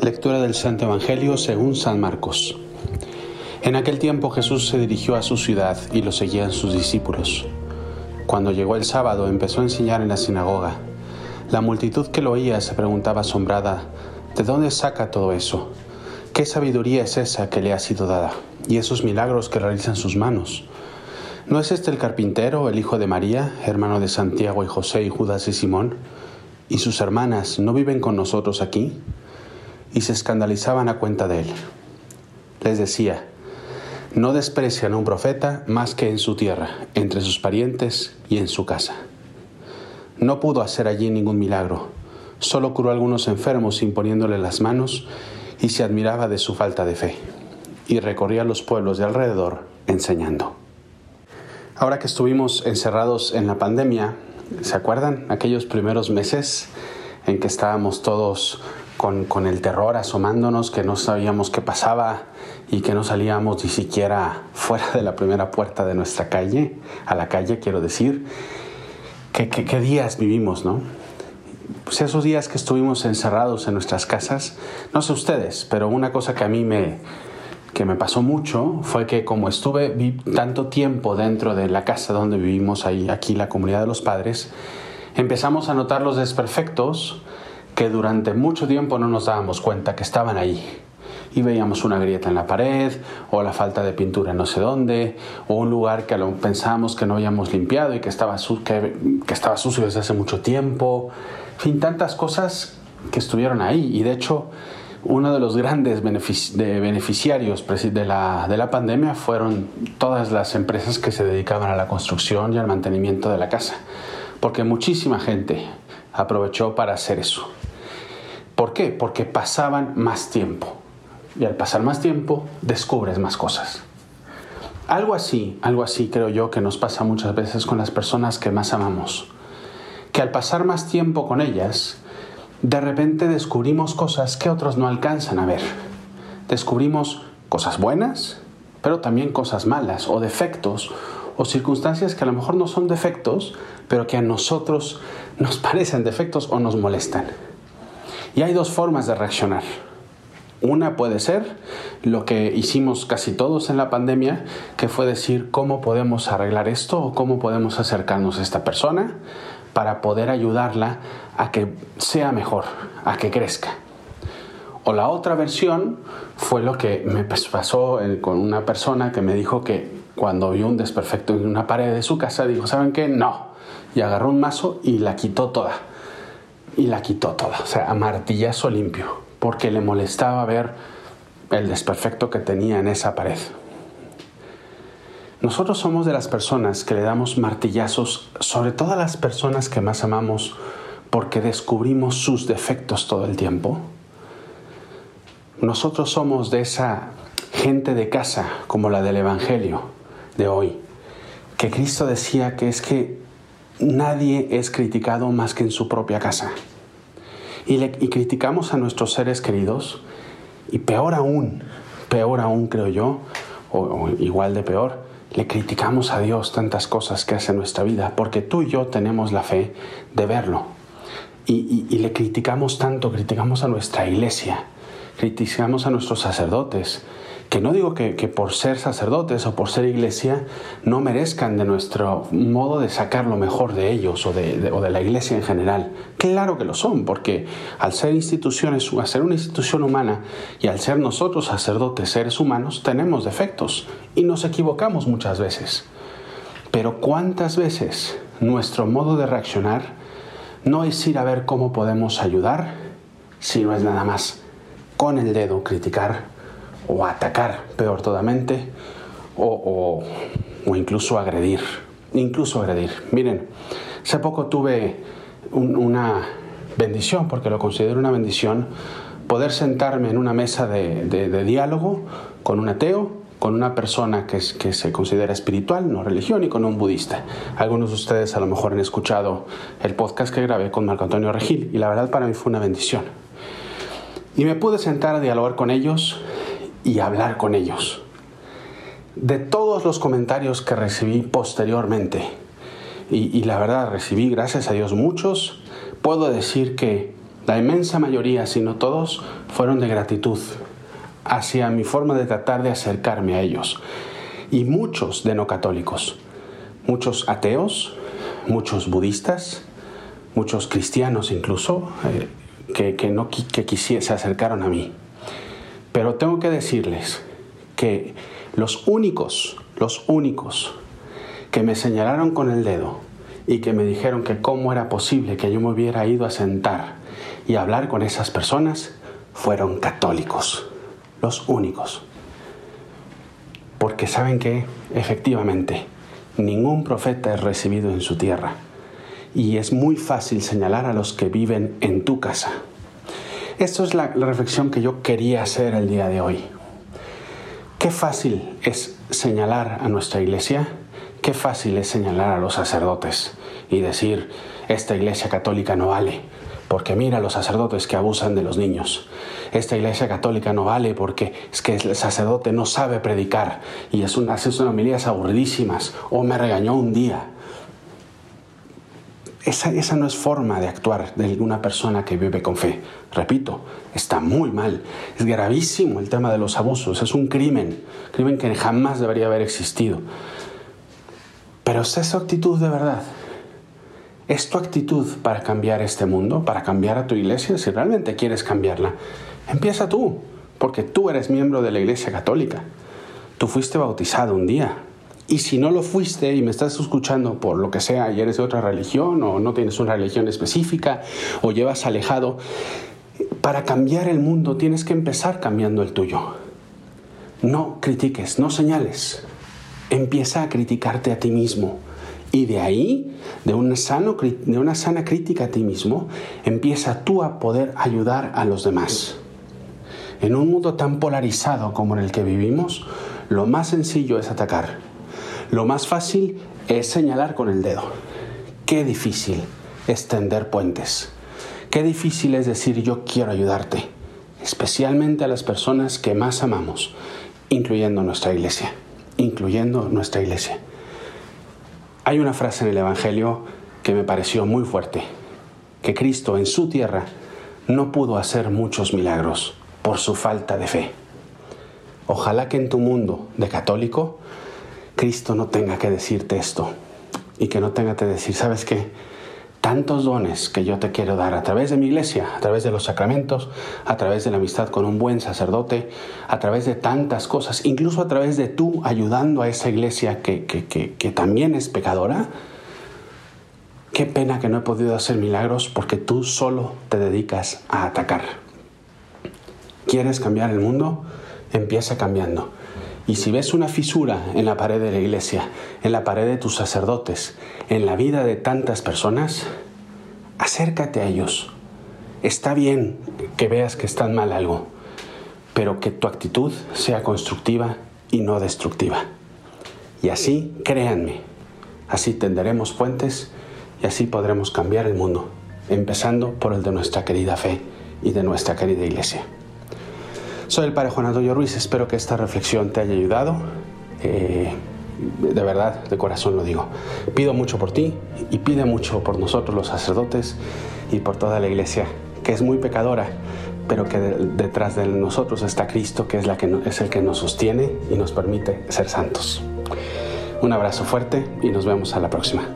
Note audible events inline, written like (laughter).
Lectura del Santo Evangelio según San Marcos. En aquel tiempo Jesús se dirigió a su ciudad y lo seguían sus discípulos. Cuando llegó el sábado empezó a enseñar en la sinagoga. La multitud que lo oía se preguntaba asombrada, ¿de dónde saca todo eso? ¿Qué sabiduría es esa que le ha sido dada? Y esos milagros que realizan sus manos. ¿No es este el carpintero, el hijo de María, hermano de Santiago y José y Judas y Simón? ¿Y sus hermanas no viven con nosotros aquí? Y se escandalizaban a cuenta de él. Les decía, no desprecian a un profeta más que en su tierra, entre sus parientes y en su casa. No pudo hacer allí ningún milagro, solo curó algunos enfermos imponiéndole las manos y se admiraba de su falta de fe, y recorría los pueblos de alrededor enseñando. Ahora que estuvimos encerrados en la pandemia, ¿se acuerdan aquellos primeros meses en que estábamos todos con, con, el terror asomándonos, que no sabíamos qué pasaba y que no salíamos ni siquiera fuera de la primera puerta de nuestra calle, a la calle quiero decir. ¿Qué, qué, qué días vivimos, no? Pues esos días que estuvimos encerrados en nuestras casas, no sé ustedes, pero una cosa que a mí me, que me pasó mucho fue que como estuve tanto tiempo dentro de la casa donde vivimos ahí, aquí la comunidad de los padres, empezamos a notar los desperfectos que durante mucho tiempo no nos dábamos cuenta que estaban ahí. Y veíamos una grieta en la pared, o la falta de pintura no sé dónde, o un lugar que pensábamos que no habíamos limpiado y que estaba, que, que estaba sucio desde hace mucho tiempo. En fin, tantas cosas que estuvieron ahí. Y de hecho, uno de los grandes beneficiarios de la, de la pandemia fueron todas las empresas que se dedicaban a la construcción y al mantenimiento de la casa. Porque muchísima gente aprovechó para hacer eso. ¿Por qué? Porque pasaban más tiempo. Y al pasar más tiempo, descubres más cosas. Algo así, algo así creo yo que nos pasa muchas veces con las personas que más amamos. Que al pasar más tiempo con ellas, de repente descubrimos cosas que otros no alcanzan a ver. Descubrimos cosas buenas, pero también cosas malas o defectos o circunstancias que a lo mejor no son defectos, pero que a nosotros nos (laughs) parecen defectos o nos molestan. Y hay dos formas de reaccionar. Una puede ser lo que hicimos casi todos en la pandemia, que fue decir cómo podemos arreglar esto o cómo podemos acercarnos a esta persona para poder ayudarla a que sea mejor, a que crezca. O la otra versión fue lo que me pasó con una persona que me dijo que cuando vio un desperfecto en una pared de su casa, dijo, ¿saben qué? No. Y agarró un mazo y la quitó toda. Y la quitó toda, o sea, a martillazo limpio, porque le molestaba ver el desperfecto que tenía en esa pared. Nosotros somos de las personas que le damos martillazos sobre todas las personas que más amamos porque descubrimos sus defectos todo el tiempo. Nosotros somos de esa gente de casa como la del Evangelio de hoy, que Cristo decía que es que nadie es criticado más que en su propia casa. Y, le, criticamos a nuestros seres queridos y peor aún, peor aún creo yo, o, igual de peor, le criticamos a Dios tantas cosas que hace en nuestra vida, porque tú y yo tenemos la fe de verlo. Y, le criticamos tanto, criticamos a nuestra iglesia, criticamos a nuestros sacerdotes, que no digo que, por ser sacerdotes o por ser iglesia no merezcan de nuestro modo de sacar lo mejor de ellos o de, de, o de la iglesia en general. Claro que lo son, porque al ser instituciones, al ser una institución humana y al ser nosotros sacerdotes, seres humanos, tenemos defectos y nos equivocamos muchas veces. Pero ¿cuántas veces nuestro modo de reaccionar no es ir a ver cómo podemos ayudar, sino es nada más con el dedo criticar o atacar, peor todamente, o, o, incluso agredir. Incluso agredir. Miren, hace poco tuve un, una bendición, porque lo considero una bendición, poder sentarme en una mesa de, de, de diálogo con un ateo, con una persona que, es, que, se considera espiritual, no religión, y con un budista. Algunos de ustedes a lo mejor han escuchado el podcast que grabé con Marco Antonio Regil, y la verdad para mí fue una bendición. Y me pude sentar a dialogar con ellos y hablar con ellos. De todos los comentarios que recibí posteriormente, y, la verdad recibí, gracias a Dios, muchos. Puedo decir que la inmensa mayoría, si no todos, fueron de gratitud hacia mi forma de tratar de acercarme a ellos. Y muchos de no católicos, muchos ateos, muchos budistas, muchos cristianos incluso, eh, que, que, no, que se acercaron a mí. Pero tengo que decirles que los únicos, los únicos que me señalaron con el dedo y que me dijeron que cómo era posible que yo me hubiera ido a sentar y hablar con esas personas fueron católicos, los únicos. Porque saben que, efectivamente, ningún profeta es recibido en su tierra y es muy fácil señalar a los que viven en tu casa. Esto es la, reflexión que yo quería hacer el día de hoy. Qué fácil es señalar a nuestra iglesia, qué fácil es señalar a los sacerdotes y decir, esta iglesia católica no vale, porque mira los sacerdotes que abusan de los niños. Esta iglesia católica no vale porque es que el sacerdote no sabe predicar y es una, hace unas homilías aburridísimas o me regañó un día. Esa, no es forma de actuar de una persona que vive con fe. Repito, está muy mal. Es gravísimo el tema de los abusos. Es un crimen. Crimen que jamás debería haber existido. Pero ¿es esa actitud de verdad? ¿Es tu actitud para cambiar este mundo? ¿Para cambiar a tu iglesia? Si realmente quieres cambiarla, empieza tú. Porque tú eres miembro de la iglesia católica. Tú fuiste bautizado un día. Y si no lo fuiste y me estás escuchando por lo que sea y eres de otra religión o no tienes una religión específica o llevas alejado, para cambiar el mundo tienes que empezar cambiando el tuyo. No critiques, no señales. Empieza a criticarte a ti mismo. Y de ahí, de una, sana crítica a ti mismo, empieza tú a poder ayudar a los demás. En un mundo tan polarizado como en el que vivimos, lo más sencillo es atacar lo más fácil es señalar con el dedo. Qué difícil es tender puentes. Qué difícil es decir yo quiero ayudarte, especialmente a las personas que más amamos, incluyendo nuestra iglesia, incluyendo nuestra iglesia. Hay una frase en el Evangelio que me pareció muy fuerte, que Cristo en su tierra no pudo hacer muchos milagros por su falta de fe. Ojalá que en tu mundo de católico Cristo no tenga que decirte esto y que no tenga que decir, ¿sabes qué? Tantos dones que yo te quiero dar a través de mi iglesia, a través de los sacramentos, a través de la amistad con un buen sacerdote, a través de tantas cosas, incluso a través de tú ayudando a esa iglesia que, que, que también es pecadora. Qué pena que no he podido hacer milagros porque tú solo te dedicas a atacar. ¿Quieres cambiar el mundo? Empieza cambiando. Y si ves una fisura en la pared de la iglesia, en la pared de tus sacerdotes, en la vida de tantas personas, acércate a ellos. Está bien que veas que están mal algo, pero que tu actitud sea constructiva y no destructiva. Y así, créanme, así tenderemos puentes y así podremos cambiar el mundo, empezando por el de nuestra querida fe y de nuestra querida iglesia. Soy el Padre Juan Antonio Ruiz, espero que esta reflexión te haya ayudado. Eh, de verdad, de corazón lo digo. Pido mucho por ti y pide mucho por nosotros los sacerdotes y por toda la iglesia, que es muy pecadora, pero que detrás de nosotros está Cristo, que es, la que es el que nos sostiene y nos permite ser santos. Un abrazo fuerte y nos vemos a la próxima.